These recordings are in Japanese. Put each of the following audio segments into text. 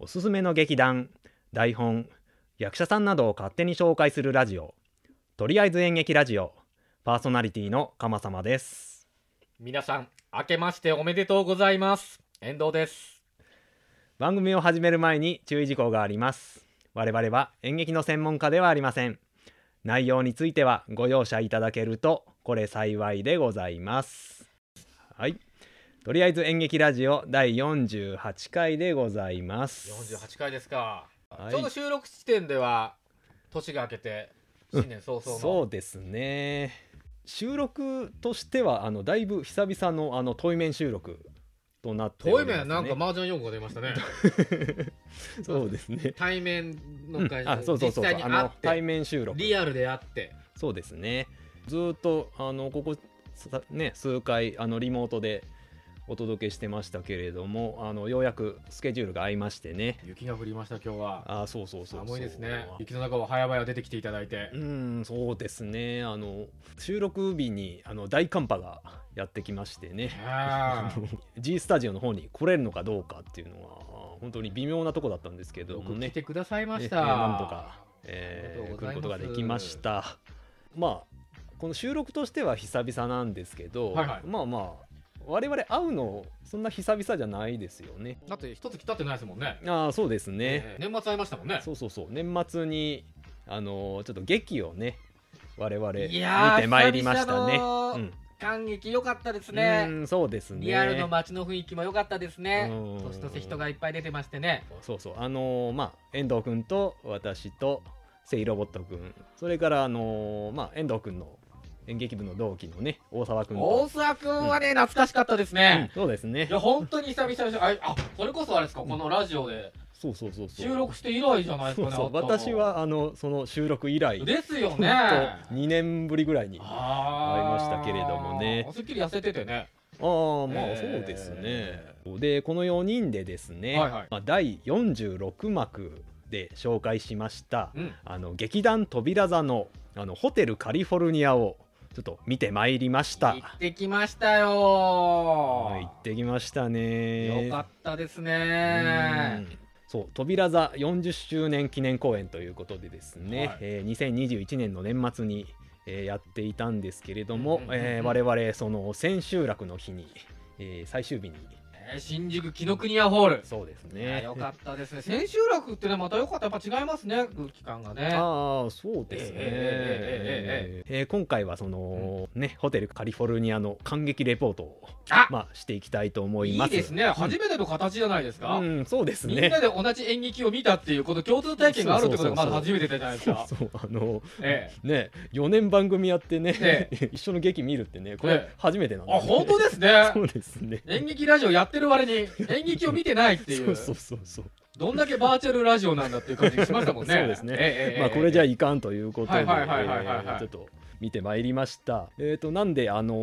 おすすめの劇団台本役者さんなどを勝手に紹介するラジオ。とりあえず演劇ラジオ。パーソナリティの鎌様です。皆さん明けましておめでとうございます。遠藤です。番組を始める前に注意事項があります。我々は演劇の専門家ではありません。内容についてはご容赦いただけるとこれ幸いでございます。はい。とりあえず演劇ラジオ第48回でございます。48回ですか、はい。ちょうど収録地点では年が明けて新年早々の、そうですね。収録としてはあのだいぶ久々のあの対面収録となっております、ね、遠い面なんか麻雀用語が出ましたね。そうですね。対面のうん。会社、うそうそう。実際そうあのに会って対面収録。リアルで会って。そうですね。ずーっとあのここさね数回あのリモートでお届けしてましたけれどもあのようやくスケジュールが合いましてね。雪が降りました今日は。あそうそうそうそう。寒いですね。雪の中を早々出てきていただいて。うんそうですね。あの収録日にあの大寒波がやってきましてね。G スタジオの方に来れるのかどうかっていうのは本当に微妙なとこだったんですけどもね。く来てくださいましえた、えなんとか、えー来ることができました。まあこの収録としては久々なんですけど、はいはい。まあまあ我々会うのそんな久々じゃないですよね。だって一月経ってないですもんね。ああそうですね、えー年末会いましたもんね。そうそうそう。年末にあのーちょっと劇をね我々見てまいりましたね。うん。感激良かったですうねんそうですね。リアルの街の雰囲気も良かったですね。うん。年とせ人がいっぱい出てましてね。そうそう。あのーまあ遠藤君と私とセイロボット君それからあのーまあ遠藤君の演劇部の同期のね大沢君と。大沢くんはね、懐かしかったですね、そうですね。いや本当に久々ですああそれこそあれですか、このラジオで。そうそうそうそう。収録して以来じゃないですそうそう。かね会ったの。私はあのその収録以来ですよね。2年ぶりぐらいに会いましたけれどもね。すっきり痩せててね。あーまあえー。そうですね、でこの4人でですね、はいはい。まあ、第46幕で紹介しましたうん。あの劇団扉座のあのホテルカリフォルニアをちょっと見てまいりました。行ってきましたよ。はい行ってきましたね。よかったですうねん。そう扉座40周年記念公演ということでですね、はい。えー2021年の年末に、えーやっていたんですけれども、うんうんうんうん。えー我々その千秋楽の日に、えー最終日にえー新宿紀ノ国屋ホール。そうですね。よかったですね。千秋楽ってねまたよかった。やっぱ違いますね。空気感がね。ああそうですね、ええー今回はその、ねホテルカリフォルニアの感激レポートをあまあしていきたいと思いいます。いですね。初めての形じゃないですか、うん、そうですね。みんなで同じ演劇を見たっていうこの共通体験があるってことがまず初めてじゃないですか。そうあのえね4年番組やってね、え 一緒の劇見るってねこえれえ初めてなんで、えあ本当ですね。そうですね。演劇ラジオやってる割に演劇を見てないっていう。そうそうそうどんだけバーチャルラジオなんだっていう感じがしましたもんね。そうですね。ええええまあこれじゃええいかんということで、ちょっと見てまいりました。えっ、となんであの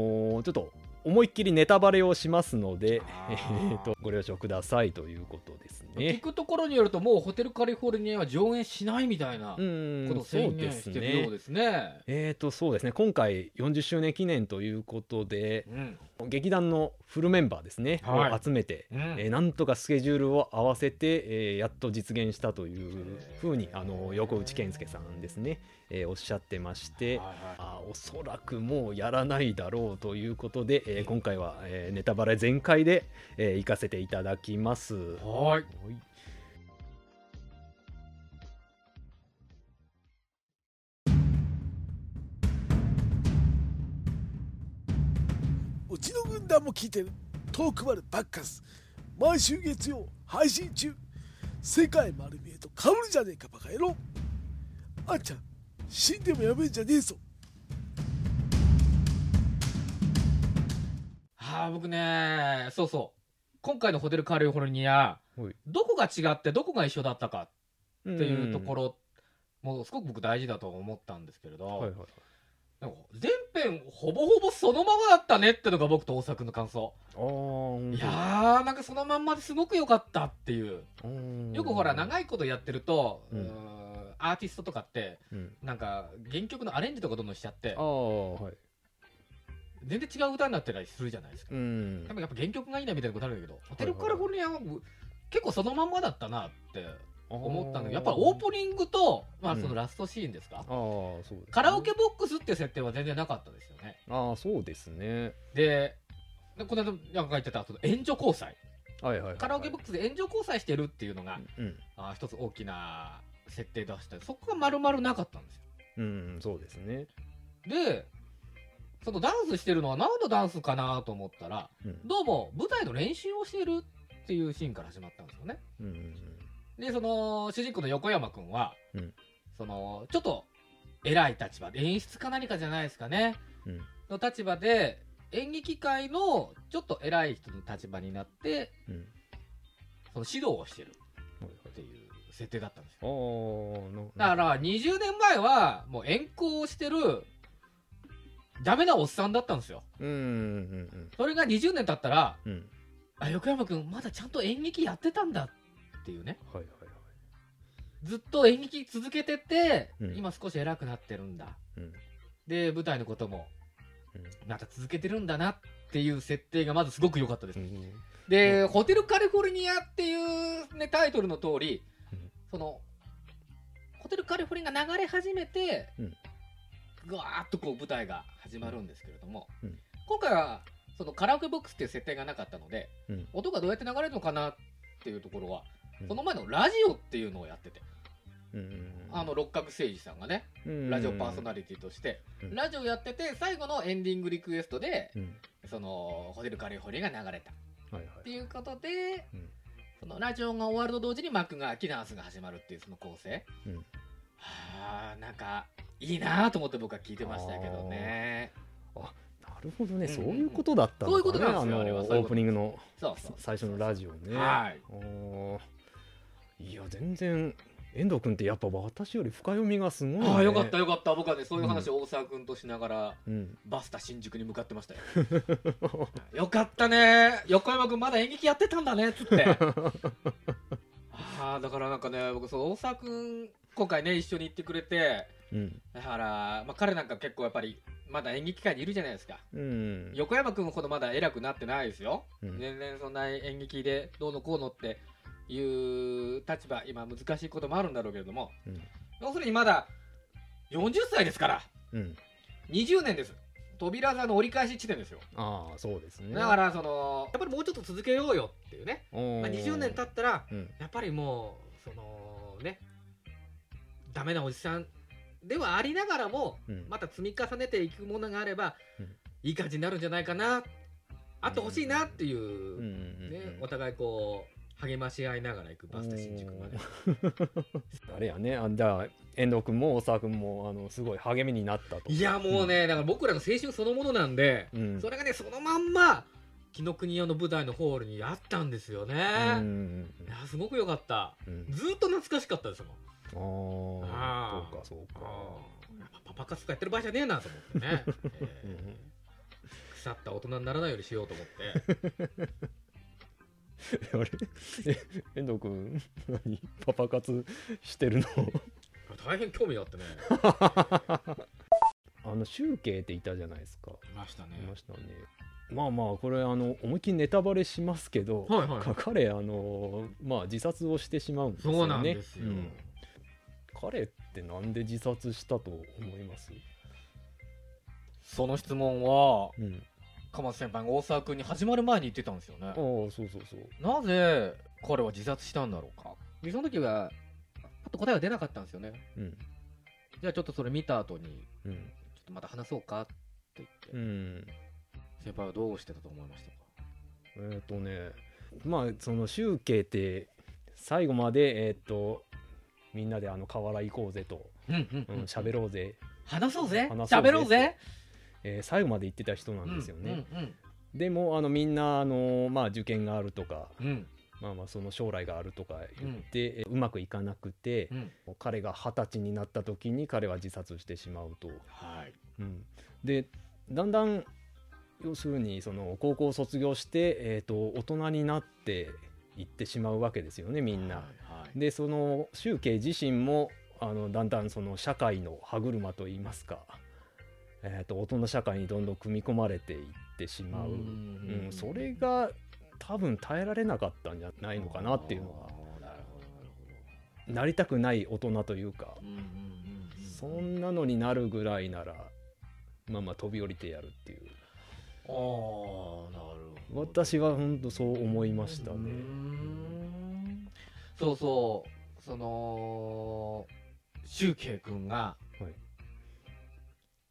ーちょっと思いっきりネタバレをしますので、あ えーーとご了承くださいということです聞ね。くところによるともうホテルカリフォルニアは上演しないみたいなことをそう宣言ですしてるようね。ですね。えっ、とそうですね。今回40周年記念ということでうん。劇団のフルメンバーですね、はい。を集めて、うん。えーなんとかスケジュールを合わせて、えーやっと実現したというふうにあの横内健介さんですね、えーおっしゃってまして、はいはいあおそらくもうやらないだろうということで、えー今回は、えーネタバレ全開で、えー行かせていただきます。はいうちの軍団も聞いてる。トークバルバッカス毎週月曜配信中。世界丸見えとかぶるじゃねえかバカ野郎。あんちゃん死んでもやめんじゃねえぞ。はあ僕ねそうそう。今回のホテルカリフォルニアはい。どこが違ってどこが一緒だったかっていうところもうすごく僕大事だと思ったんですけれど、はいはいはい全編ほぼほぼそのままだったねってのが僕と大作の感想。いやーなんかそのまんまですごく良かったっていう。よくほら長い、いことやってると、うん。アーティストとかってうん、なんか原曲のアレンジとかどんどんしちゃってはい。全然違う歌になってたりするじゃないですか、うん。でもやっぱ原曲がいいなみたいなことあるんだけどホテルカリフォルニアは結構そのまんまだったなって思ったんだけどやっぱりオープニングと、まあ、うん。そのラストシーンですか、ああそうですね。カラオケボックスっていう設定は全然なかったですよね。ああそうですね。ででこの間なんか言ってたその援助交際。はいはいはいカラオケボックスで援助交際してるっていうのが、うん。あ一つ大きな設定出してそこが丸々なかったんですよ。うんそうですね。でそのダンスしてるのは何のダンスかなと思ったらうん。どうも舞台の練習をしてるっていうシーンから始まったんですよね。うんうんでその主人公の横山君は、うん。そのちょっと偉い立場で演出か何かじゃないですかね。うん。の立場で演劇界のちょっと偉い人の立場になってうん。その指導をしてる。はいっていう設定だったんですよ。だから20年前はもう遠行してるダメなおっさんだったんですよ。うんうんうん。それが20年経ったらうん。うんあ横山君まだちゃんと演劇やってたんだっていうね。はいはいはい。ずっと演劇続けてて、うん。今少し偉くなってるんだ。うん。で舞台のこともうん。また続けてるんだなっていう設定がまずすごく良かったです、うん。で、うん。ホテルカリフォルニアっていう、ね、タイトルの通り、うん。そのホテルカリフォルニアが流れ始めて、うん。ぐわーっとこう舞台が始まるんですけれども、うん。今回はそのカラオケボックスっていう設定がなかったので、うん。音がどうやって流れるのかなっていうところは、うん。その前のラジオっていうのをやってて、あの六角誠治さんがね、うん。ラジオパーソナリティとして、うん。ラジオやってて最後のエンディングリクエストで、うん。そのホテルカリフォルニアが流れた。っていうことで、うん。そのラジオが終わると同時に幕が開きダンスが始まるっていうその構成、うん。はあなんかいいなと思って僕は聞いてましたけどね。なるほどね、うん。そういうことだったんだね、そういうことなんですよあれは。オープニングのそうそう。最初のラジオね。はい。あーいや全然遠藤君ってやっぱ私より深読みがすごい、ね。ああよかったよかった僕はねそういう話を大沢君としながら、うん。バスタ新宿に向かってましたよ よかったね横山君まだ演劇やってたんだねっつって ああだからなんかね僕そう大沢君今回ね一緒に行ってくれてうん。だから、まあ、彼なんか結構やっぱりまだ演劇界にいるじゃないですかうん。横山君ほどまだ偉くなってないですよ、うん全然そんな演劇でどうのこうのっていう立場今難しいこともあるんだろうけれどもうん。要するにまだ40歳ですからうん。20年です扉座の折り返し地点ですよああそうですね。だからそのやっぱりもうちょっと続けようよっていうね、まあ、20年経ったらうん。やっぱりもうそのねダメなおじさんではありながらもうん。また積み重ねていくものがあれば、うんいい感じになるんじゃないかなあってほしいなっていう、ね、お互いこう励まし合いながら行くバスタ新宿まで。あれやね、あじゃあ遠藤君も大沢君もあのすごい励みになったと。いやもうね、だから僕らの青春そのものなんで、うん。それがねそのまんま紀ノ国屋の舞台のホールにあったんですよね、うん。いやすごく良かった。うん。ずーっと懐かしかったですもん。うん。ああそうかそうか。パパ活とかやってる場合じゃねえなと思って。ね、えー。うん腐った大人にならないようにしようと思って あれ？え遠藤君何？パパ活してるの？大変興味があってね。あの集計っていたじゃないですか。いましたね。いましたね。まあまあこれあの思いっきりネタバレしますけど、はいはい。か彼あのまあ自殺をしてしまうんですよね。そうなんですよ、うん。彼ってなんで自殺したと思います？その質問はうん鎌田先輩が大沢君に始まる前に言ってたんですよね。ああそうそうそう。なぜ彼は自殺したんだろうか。でその時はパッと答えは出なかったんですよね。うん。じゃあちょっとそれ見た後にうん。ちょっとまた話そうかって言って、うん。先輩はどうしてたと思いましたか？えっ、とねまあその集計って最後までえっ、とみんなであの河原行こうぜと。うんうんうん喋、ろうぜ、話そうぜ。話そうぜ喋ろうぜえー最後まで言ってた人なんですよね、うんでもあのみんなあの、まあ、受験があるとか、うん。うんまあ、まあその将来があるとか言って、えうまくいかなくて、うん。彼が二十歳になった時に彼は自殺してしまうと。はい。うん、でだんだん要するにその高校を卒業して、えー、と大人になっていってしまうわけですよねみんな。はいはい。でその周慶自身もあのだんだんその社会の歯車といいますか、えー、と大人社会にどんどん組み込まれていってしまう、うんうんそれが多分耐えられなかったんじゃないのかなっていうのはなるほどなるほなりたくない大人というかどうんうんうんうん。そんなのになるぐらいならまあまあ飛び降りてやるっていう。ああなるほど。私は本当そう思いましたね。ん。そうそう。そのシュウケイ君がはい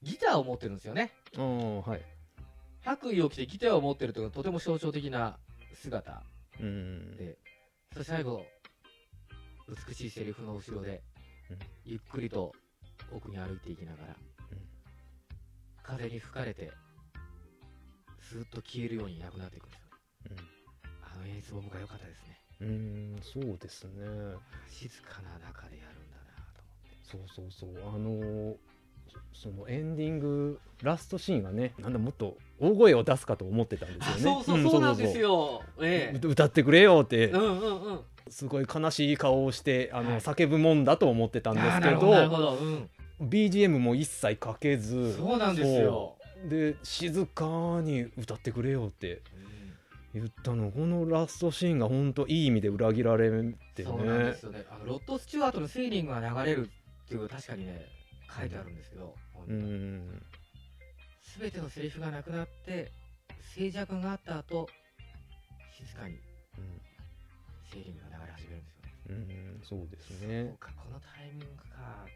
ギターを持ってるんですよね。はい。白衣を着てギターを持ってるというのがとても象徴的な姿。うん。でそして最後美しいセリフの後ろで、うん。ゆっくりと奥に歩いていきながら、うん。風に吹かれてスーッと消えるようにいなくなっていくんですよね。あの演出も僕は良かったですね。うんうんそうですね。静かな中でやるんだなとそうそうそう。あのーそのエンディングラストシーンがねなんだもっと大声を出すかと思ってたんですよね。そうそうそうなんですよ。よ、えう歌ってくれよって。えうんうんうん。すごい悲しい顔をしてあの、はい。叫ぶもんだと思ってたんですけどなるほどど、うん、BGM も一切かけずそうなんですよ、で静かに歌ってくれよって言ったの。このラストシーンが本当いい意味で裏切られてね。そうなんですよね。あのロッド・スチュワートの「セーリング」が流れるっていう確かにね書いてあるんですけど、うに。ん。全てのセリフがなくなって静寂があった後静かにセーリングが流れ始めるんですよね。うんうんそうですそうねかこのタイミングか。あ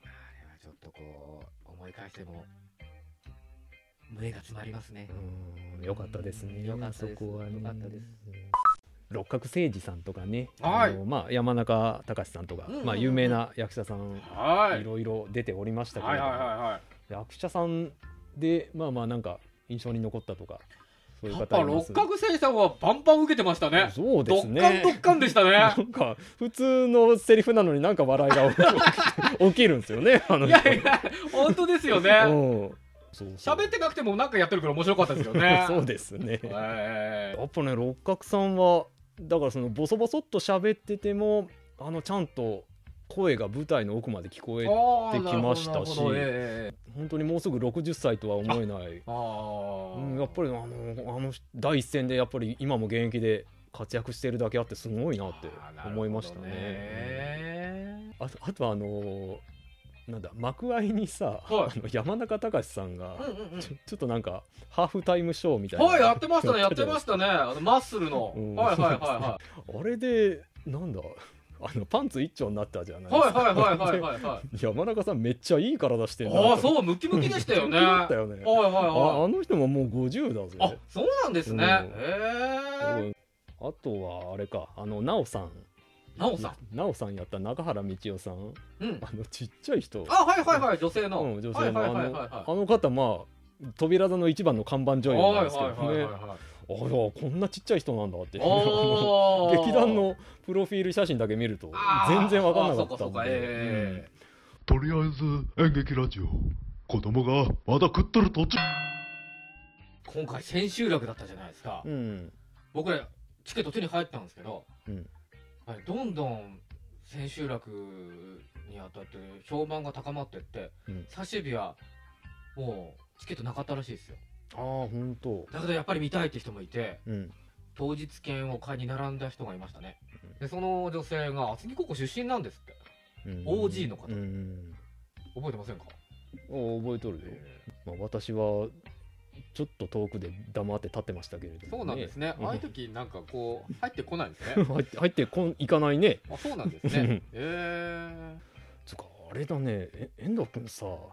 れはちょっとこう思い返しても胸が詰まりますね。うんよかったですね。よかったです。そこはね。よかったです。うん六角誠治さんとかね、はい。あのまあ、山中隆さんとか、まあ、有名な役者さん、はい。ろいろ出ておりましたけれども、役者さんでまあまあなんか印象に残ったとかそういうやっぱ六角星さんはバンバン受けてましたね。そうですね。ドッカンドッカンでしたね。なんか普通のセリフなのになんか笑いが 起きるんですよねい人。やいや本当ですよね。うん。喋ってなくてもなんかやってるから面白かったですよね。そうですね。えやっぱね六角さんはだからそのボソボソっと喋っててもあのちゃんと声が舞台の奥まで聞こえーてきましたしええ本当にもうすぐ60歳とは思えない、ああ、うん、やっぱりあのあの第一線でやっぱり今も現役で活躍してるだけあってすごいなって思いましたね。ね。あとあとあのーなんだ幕間にさ、はい。あの山中隆さんが、うんうんうん。ちょちょっとなんかハーフタイムショーみたいな。はいやってましたねやってましたね。あのマッスルの、うん。はいはいはいは あれでなんだあのパンツ一丁になったじゃないいですか。はいはいはいはいはいはい。で 山中さんめっちゃいい体してるなああうそうムキムキでしたよね。だったよね。はいはいあはい。あの人ももう50だあぜそうなんですね、うん。へえうん。あとはあれかあの奈緒さんなおさん。奈緒さんやった中原道夫さん。うん。あのちっちゃい人。あはいはいはい女性の、うん、女性の。はいあの方まあ扉座の一番の看板女優なんですけどね。あらこんなちっちゃい人なんだって。おー。劇団のプロフィール写真だけ見ると全然わかんなかったあそうかそうん。とりあえず演劇ラジオ子供がまだ食ってる途中。え今回千秋楽だったじゃないですか、うん。うん僕らチケット手に入ったんですけど、うんはい、どんどん千秋楽にあたって評判が高まってって、うん。最終日はもうチケットなかったらしいですよ。ああ本当だけどやっぱり見たいって人もいてうん。当日券を買いに並んだ人がいましたね。でその女性が厚木高校出身なんですって。うん。OG の方。うん。覚えてませんか、お覚えとるよ、まあ、私はちょっと遠くで黙って立ってましたけれども、そうなんですね、うん。ああいう時なんかこう入ってこないんですね。入って入ってこんいかないね。あそうなんですね。えつうかあれだね。え遠藤君さよ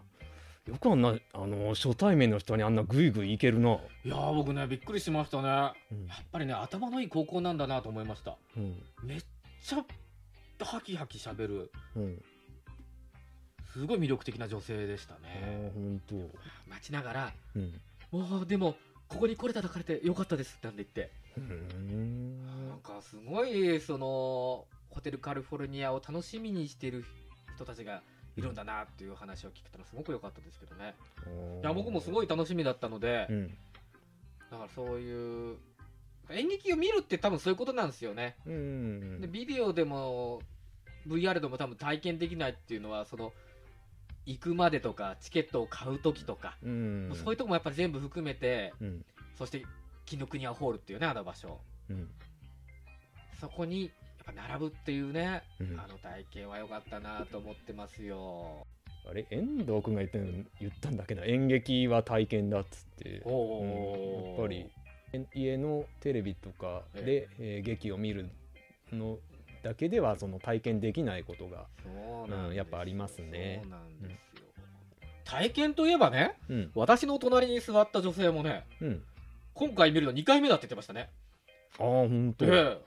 くあんなあの初対面の人にあんなグイグイいけるな、ー、いやー僕ねびっくりしましたね。やうん。っぱりね頭のいい高校なんだなと思いました。うん。めっちゃハキハキしゃべる。うん、すごい魅力的な女性でしたあねあ本当待ちながらうん「おおでもここに来れただからてよかったです」ってなんで言って。なんかすごいそのホテルカリフォルニアを楽しみにしてる人たちがいるんだなっていう話を聞けたのすごく良かったですけどね。いや僕もすごい楽しみだったので、うんだからそういう演劇を見るって多分そういうことなんですよね。うん。うんでビデオでも VR でも多分体験できないっていうのはその行くまでとかチケットを買う時とか、うん。そういうとこもやっぱり全部含めてうん。そして紀ノ国屋ホールっていうねあの場所。うん。そこにやっぱ並ぶっていうね、うん。あの体験は良かったなと思ってますよ。あれ遠藤君が言ったの言ったんだっけど演劇は体験だっつって。やっぱりえ家のテレビとかで、えー劇を見るのだけではその体験できないことがそうなんやっぱありますね。そうなんですよ、体験といえばねうん。私の隣に座った女性もねうん。今回見るの2回目だって言ってましたね。ああ本当、ええ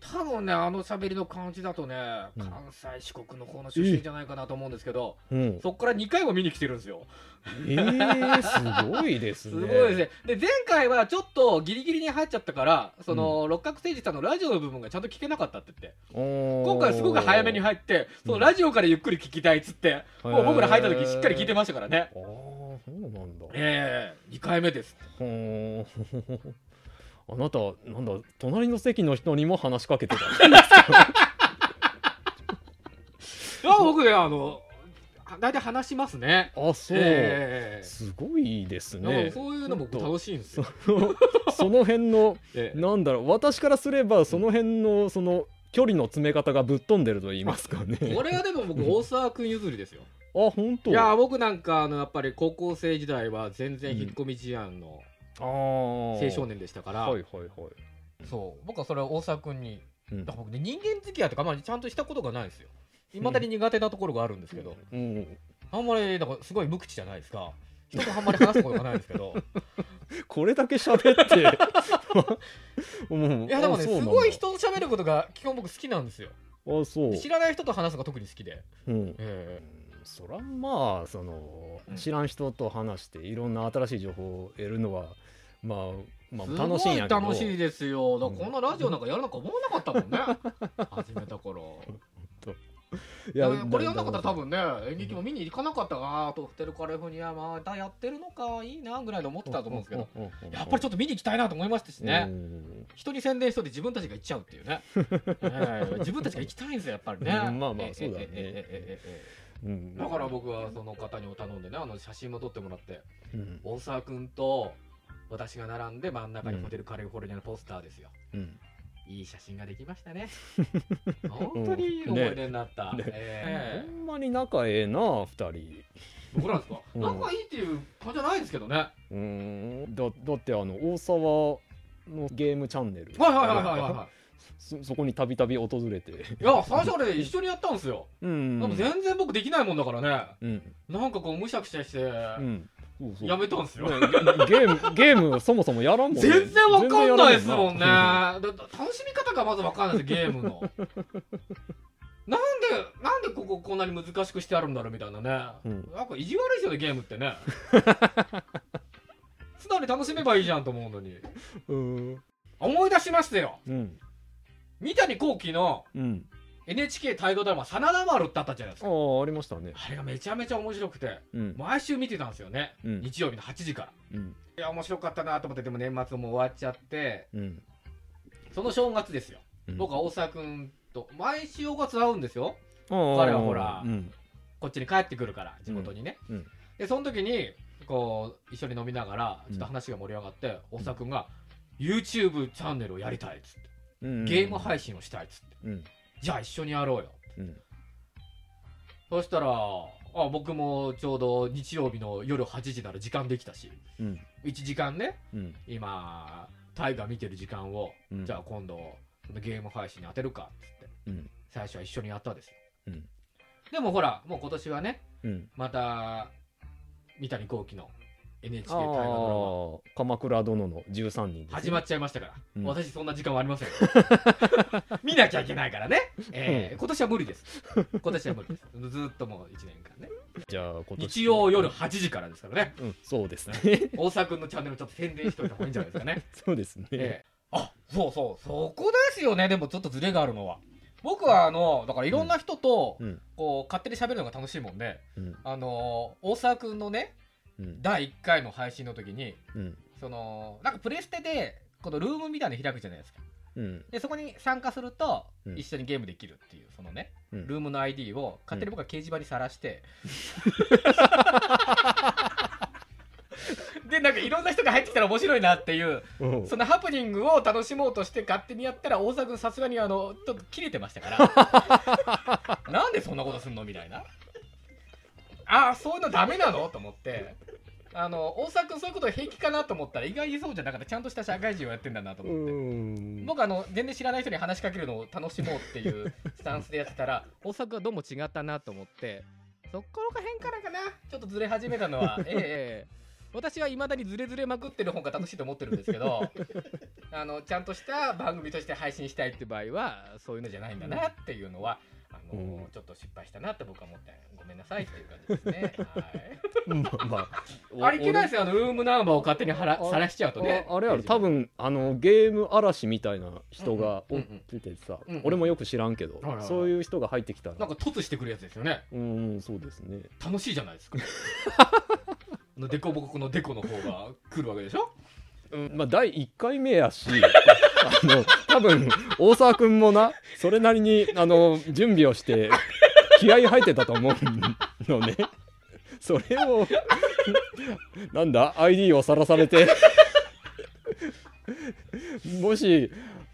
多分ねあの喋りの感じだとね、うん。関西四国の方の出身じゃないかなと思うんですけど、うん、そっから2回も見に来てるんですよ。えー、すごいですね。すごいですね。で前回はちょっとギリギリに入っちゃったからその、六角誠治さんのラジオの部分がちゃんと聞けなかったって言って。今今回はすごく早めに入ってそのラジオからゆっくり聞きたいっつって、もう僕ら入った時しっかり聞いてましたからね。ああそうなんだ。ええ2回目ですあなたなんだ隣の席の人にも話しかけてた いや僕ねあの大体話しますね。あそう、ええ。すごいですね。そういうの僕楽しいんですよ、その辺の ええ。なんだろう私からすればその辺のその距離の詰め方がぶっ飛んでると言いますかね。これはでも僕大沢君譲りですよ。あ本当。いや僕なんかあのやっぱり高校生時代は全然引っ込み思案のああ青少年でしたから、はいはいはい。そう。僕はそれは大沢君に。うん。だから僕ね人間付き合いとかまあちゃんとしたことがないんですよ。いまだに苦手なところがあるんですけど、うん。あんまりなんかすごい無口じゃないですか。人とあんまり話すことがないんですけど。これだけ喋って。うんいやでもねすごい人と喋ることが基本僕好きなんですよ。あそう。で知らない人と話すのが特に好きで、うん。えそらまあそのうん。知らん人と話していろんな新しい情報を得るのはまあまあえ楽しいんやけど。すごい楽しいですよ。だからこんなラジオなんかやるのか思わなかったもんね。始めた頃。いいやこれやんなかったら多分分ね演劇も見に行かなかった。なとホテルカレフォルニアまたやってるのかいいなぐらいで思ってたと思うんですけど。やっぱりちょっと見に行きたいなと思いましたしね。人に宣伝しといて自分たちが行っちゃうっていうね、え え自分たちが行きたいんですよやっぱりね。うんまあまあええそうだねうん。えだから僕はその方に頼んでねあの写真も撮ってもらってうん。大沢君と私が並んで真ん中にホテルカリフォルニアのポスターですよ、うん。いい写真ができましたね。本当にいい思い出になった、ね。ええ。ほんまに仲ええな二人。僕なんですか、うん。仲いいっていう感じじゃないですけどね。うん。だだってあの大沢のゲームチャンネル。はいはいはいはいはそそこにたびたび訪れて。いいや最初あれ一緒にやったんですよ、うん。でも全然僕できないもんだからね。うん。なんかこうむしゃくしゃしてうん。そうそう。やめたんですよ、ねゲームゲームそもそもやらんもんね。全然わかんないですもんね。楽しみ方がまずわかんないですゲームの。なんでなんでこここんなに難しくしてあるんだろうみたいなね、うん。なんか意地悪いですよねゲームってね。素直に楽しめばいいじゃんと思うのに。思い出しましたよ。うん三谷幸喜のうん。NHK 大河ドラマ「真田丸」ってあったじゃないですあか。あありましたね。あれがめちゃめちゃ面白くてうん。毎週見てたんですよね、うん。日曜日の8時から。うん。いや面白かったなと思ってでも年末も終わっちゃってうん。その正月ですよ、うん。僕は大沢君と毎週お月会うんですよ。彼彼はほらうん。こっちに帰ってくるから地元にね、でその時にこう一緒に飲みながらちょっと話が盛り上がって、大沢君が YouTube チャンネルをやりたいっつって。うんゲーム配信をしたいっつって、うん。じゃあ一緒にやろうよ。うん。そしたらあ僕もちょうど日曜日の夜8時なら時間できたし。うん。1時間ねうん。今タイガー見てる時間を、うん。じゃあ今度ゲーム配信に当てるかっつって。うん。最初は一緒にやったですよ、うん。でもほらもう今年はねうん。また三谷幸喜の NHK あ大河ドあ鎌倉殿の13人ラマ始まっちゃいましたから、うん。私そんな時間はありません。見なきゃいけないからね、えー今年は無理です。今年は無理です。ずーっともう1年間ね。じゃあ今年日曜夜8時からですからね。うんそうですね。大沢君のチャンネルちょっと宣伝しといた方がいいんじゃないですかね。そうですね。ええあそうそう。そこですよね。でもちょっとズレがあるのは。僕はあのだからいろんな人とうん。こう勝手に喋るのが楽しいもんでうん。あの大沢君のねうん第1回の配信の時にうん。そのなんかプレステでこのルームみたいなの開くじゃないですか。うん。でそこに参加するとうん。一緒にゲームできるっていうそのねうん。ルームの ID を勝手に僕は掲示板にさらして、でなんかいろんな人が入ってきたら面白いなっていううん。そのハプニングを楽しもうとして勝手にやったら大沢君さすがにあのちょっと切れてましたから。なんでそんなことすんのみたいなああそういうのダメなの？と思って。あの大沢君そういうこと平気かな？と思ったら意外にそうじゃなかったちゃんとした社会人をやってんだなと思って。うん。僕あの全然知らない人に話しかけるのを楽しもうっていうスタンスでやってたら 大阪はどうも違ったなと思って。そこら辺からかな？ちょっとずれ始めたのは。ええ私はいまだにずれずれまくってる方が楽しいと思ってるんですけど あのちゃんとした番組として配信したいって場合はそういうのじゃないんだなっていうのはあの、うん。ちょっと失敗したなって僕は思ってごめんなさいっていう感じですね。はい。まあまあ あれいけないですよ。あのルームナンバーを勝手にはらあさらしちゃうとね。ああれある？多分あのゲーム嵐みたいな人がうんうんおっててさ、俺もよく知らんけど、そういう人が入ってきたら。なんか突してくるやつですよね。うんうんそうですね。楽しいじゃないですか。あのデコボコのデコの方が来るわけでしょ？うんまあ第1回目やし あの多分大沢君もなそれなりにあの準備をして気合い入ってたと思うのね。それをなんだ ID をさらされてもし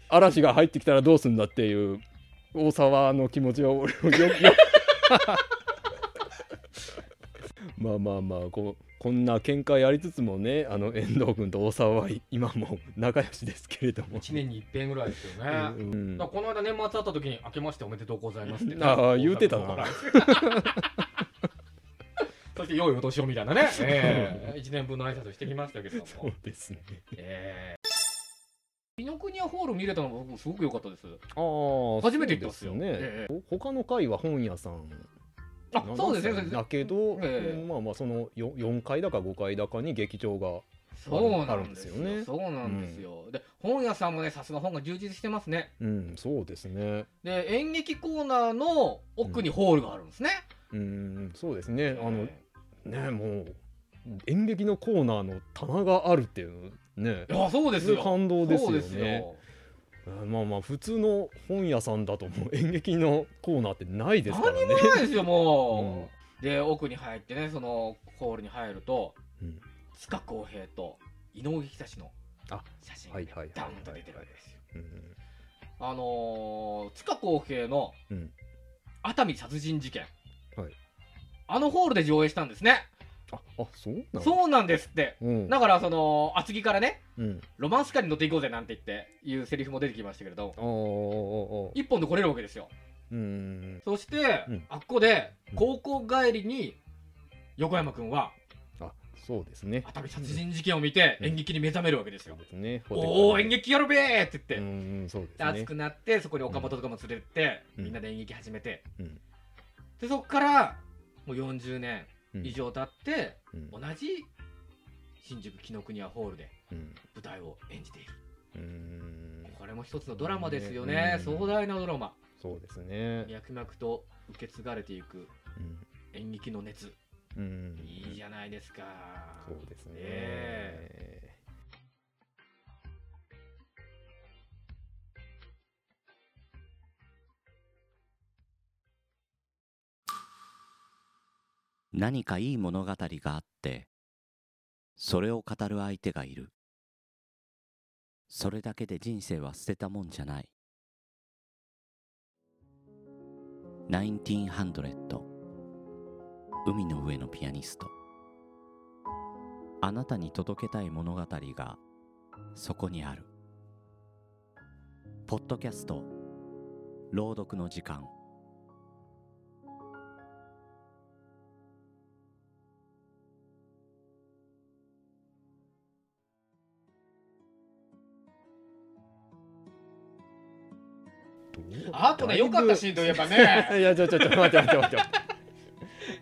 嵐が入ってきたらどうすんだっていう大沢の気持ちを俺よよまあまあまあこうこんな見解ありつつもねあの遠藤君と大沢は今も仲良しですけれども、1年に一遍ぐらいですよね、うん。この間年末会った時に「明けましておめでとうございます」って。ああ言うてたな。そして良いお年をみたいなね、ええ。1年分の挨拶してきましたけれどそうもですね。ええ。紀ノ国屋ホール見れたのも僕すごく良かったです。ああ初めて行ったんですよね、えほ他の回は本屋さん。あそうですね。だけど、ええ。まあまあその 4, 4階だか5階だかに劇場がそうなんですよ。あるんですよね。そうなんですよ、で本屋さんもねさすが本が充実してますね。うんそうですね。で演劇コーナーの奥にホールがあるんですね、うんそうですね。あのえねもう演劇のコーナーの棚があるっていうね。えいやそうですよ。感動ですよねまあまあ普通の本屋さんだともう 演劇のコーナーってないですからね。何もないですよもう、で奥に入ってねそのホールに入るとうん。塚公平と井上久志のあ写真がダンと出てるわけですよ。うん。あのー塚公平のうん。熱海殺人事件、はい。あのホールで上映したんですねああそうなの？そうなんですって。うん。だからその厚木からねうん。ロマンスカーに乗っていこうぜなんて言っていうセリフも出てきましたけれど一本で来れるわけですよ。うんそして、うん。あっこでうん。高校帰りに横山君はあそうですね。熱海殺人事件を見てうん。演劇に目覚めるわけですよ。ね。おお演劇劇やるべーってう言って、そうですね。熱くなってそこに岡本とかも連れてみんなで演劇始めて、うん。でそこからもう40年。うん以上経って、うん。同じ新宿紀ノ国屋ホールでうん。舞台を演じている。うん。これも一つのドラマですよね、うん。壮大なドラマ。そうですね。脈々と受け継がれていくうん。演劇の熱、うん。いいじゃないですか。そうですね何かいい物語があってそれを語る相手がいる。それだけで人生は捨てたもんじゃない。1900海の上のピアニスト。あなたに届けたい物語がそこにある。ポッドキャスト。朗読の時間。あとね良かったシーンといえばね。いやちょちょちょ待って待って待って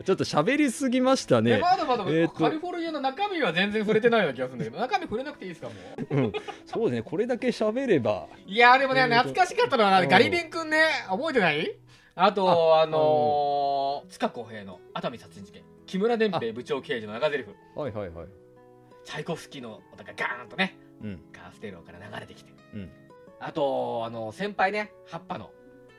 ちょっと喋りすぎましたね。えまだまだ、えーと。カリフォルニア中の中身は全然触れてないような気がするんだけど中身触れなくていいですかもううん、そうですねこれだけ喋れば。いやーでもねえーと。懐かしかったのはガリ弁くんね覚えてない？あとあのー塚公平の熱海殺人事件。木村伝兵衛部長刑事の長台詞。はいはいはい。チャイコフスキーの音がガーンとねうん。カーステレオから流れてきて。うんあとあの先輩ね葉っぱの。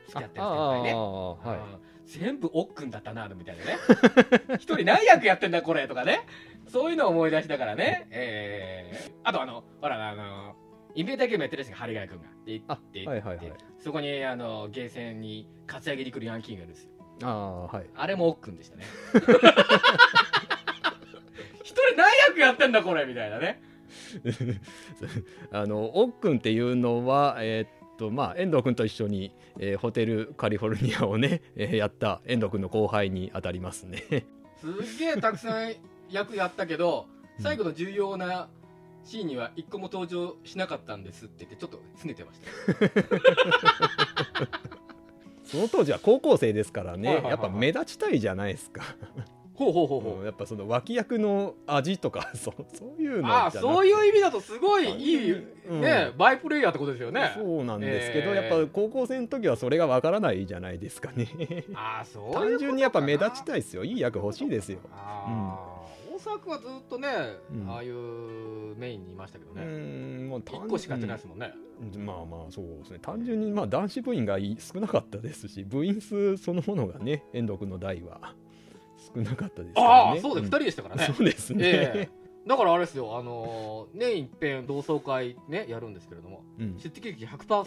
付き合ってる先輩ね。はい。うん。全部おっくんだったなみたいなね。一人何役やってんだこれとかね。そういうのを思い出しながらね。えー、あとあのほらあのインベーターゲームやってる人が針ヶ谷君が。であではいはいはい。でそこにあのゲーセンにカツアゲに来るヤンキーがいるんですよ。ああはい。あれもおっくんでしたね。一人何役やってんだこれみたいなね あのおっくんっていうのはえーっとまあ遠藤君と一緒に、えーホテルカリフォルニアをね、えーやった遠藤君の後輩にあたりますね。すっげえたくさん役やったけど最後の重要なシーンには一個も登場しなかったんですって言ってちょっと拗ねてました。その当時は高校生ですからね、はいはいはいはい。やっぱ目立ちたいじゃないですか、ほうほうほうほう、うんやっぱその脇役の味とか そうそういうのじゃああそういう意味だとすごいいい、うん。ねバイプレイヤーってことですよね。そうなんですけど、えー。やっぱ高校生の時はそれがわからないじゃないですかね。ああそう単純にやっぱ目立ちたいですよ。いい役欲しいですよ。ああ、大沢君はずっとね、うん。ああいうメインにいましたけどうね、んもう単一個しかやってないですもんね、うんまあまあそうですね。単純にまあ男子部員がい少なかったですし部員数そのものがね遠藤君の代は少なかったですからね。ああそうです、二人でしたからね。そうですね、ええ。だからあれですよ、あのー年一遍同窓会ねやるんですけれどもうん。出席率100%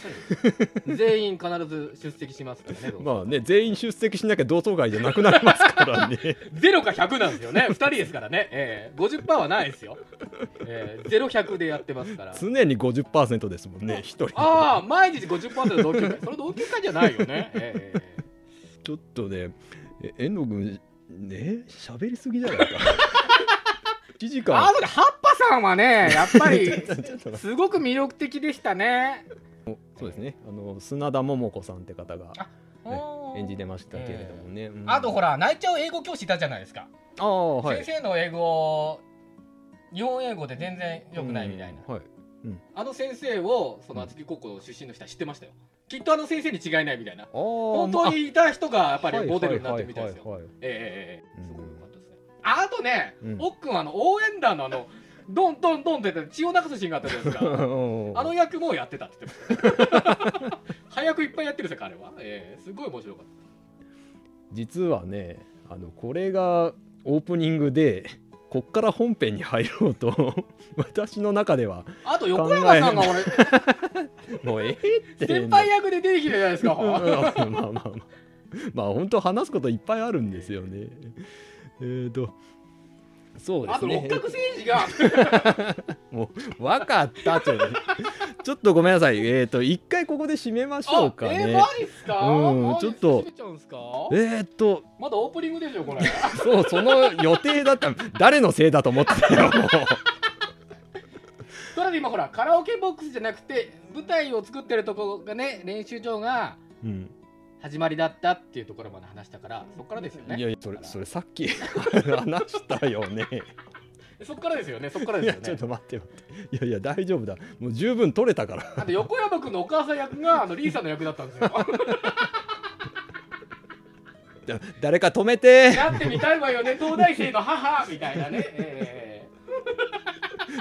全員必ず出席しますからねまあね全員出席しなきゃ同窓会じゃなくなりますからね。ゼロか100なんですよね。2人ですからね、ええ。50%はないですよ、ええ、ゼロ100でやってますから。常に50%ですもんね一人。ああ毎日50%同級会。それ同級会じゃないよね、ええ。ちょっとねえ遠藤君ね？喋りすぎじゃないか。1時間。あのね葉っぱさんはねやっぱり すごく魅力的でしたね。そうですね。あの砂田桃子さんって方があ演じてましたけれどもね、うん。あとほら泣いちゃう英語教師いたじゃないですか、ああはい。先生の英語日本英語で全然良くないみたいな、うんはい。あの先生をその厚木高校出身の人は知ってましたよきっとあの先生に違いないみたいな。あ本本当にいた人がやっぱりモデルになってるみたいですよ。ええすごい良かったですね。あとね、うん。おっくんはあの応援団のあのドンドンドンってやって血を流すシーンがあったじゃないですか。あの役もやってたって言ってました。早くいっぱいやってるんですよ彼は、ええすごい面白かった。実はねあのこれがオープニングでこっから本編に入ろうと 私の中ではあと横山さんが俺もうええって。先輩役で出てきたじゃないですか。まあまあまあまあ。まあ本当話すこといっぱいあるんですよね。えーとそうであとすね六角誠治が。分かったちょっとちょっとごめんなさい。えーと一回ここで締めましょうかあえー、ねマジっすか、うんちょっと。えーと。まだオープニングでしょこれ。そうその予定だった。誰のせいだと思ってたよもう。とりあえず今ほらカラオケボックスじゃなくて舞台を作ってるとこがね練習場がうん始まりだったっていうところまで話したからそっからですよね。いやいやそれそれさっき 話したよね。そっからですよね。そっからいですよね。やちょっと待って待って。いやいや大丈夫だ。もう十分取れたから。あと横山君のお母さん役があのリーさんの役だったんですよ。だ誰か止めて。やってみたいわよね。東大生の母みたいなね、え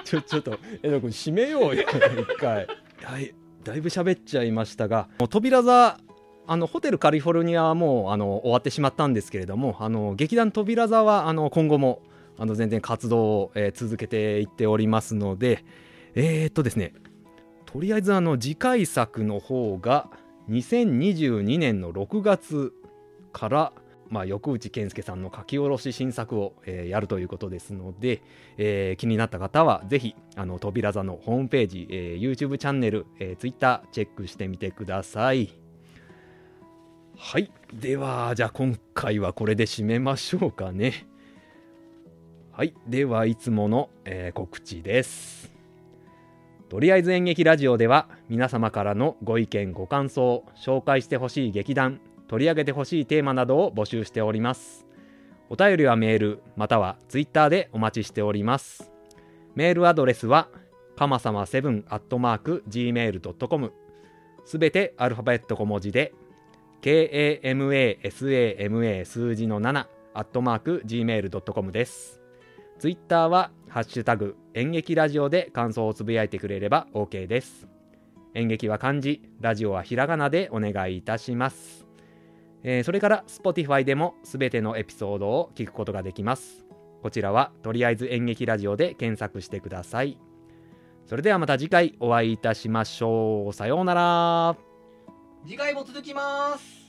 ちょちょっと江戸君締めようよ一回。はいだいぶ喋っちゃいましたがもう扉座あのホテルカリフォルニアはもうあの終わってしまったんですけれどもあの劇団扉座はあの今後もあの全然活動を、えー続けていっておりますのでえー、っとですねとりあえずあの次回作の方が2022年の6月から、まあ、横内健介さんの書き下ろし新作を、えーやるということですので、えー気になった方はぜひ扉座のホームページ、えー YouTube チャンネル、えー Twitter チェックしてみてください。はい。ではじゃあ今回はこれで締めましょうかね。はい。ではいつもの、えー告知です。とりあえず演劇ラジオでは皆様からのご意見ご感想紹介してほしい劇団取り上げてほしいテーマなどを募集しております。お便りはメールまたはツイッターでお待ちしております。メールアドレスはかまさま7アットマーク gmail.com すべてアルファベット小文字で KAMASAMA 数字の7アットマーク gmail.com です。ツイッターはハッシュタグ演劇ラジオで感想をつぶやいてくれれば OK です。演劇は漢字ラジオはひらがなでお願いいたします、えーそれから Spotify でもすべてのエピソードを聞くことができます。こちらはとりあえず演劇ラジオで検索してください。それではまた次回お会いいたしましょう。さようなら。次回も続きます。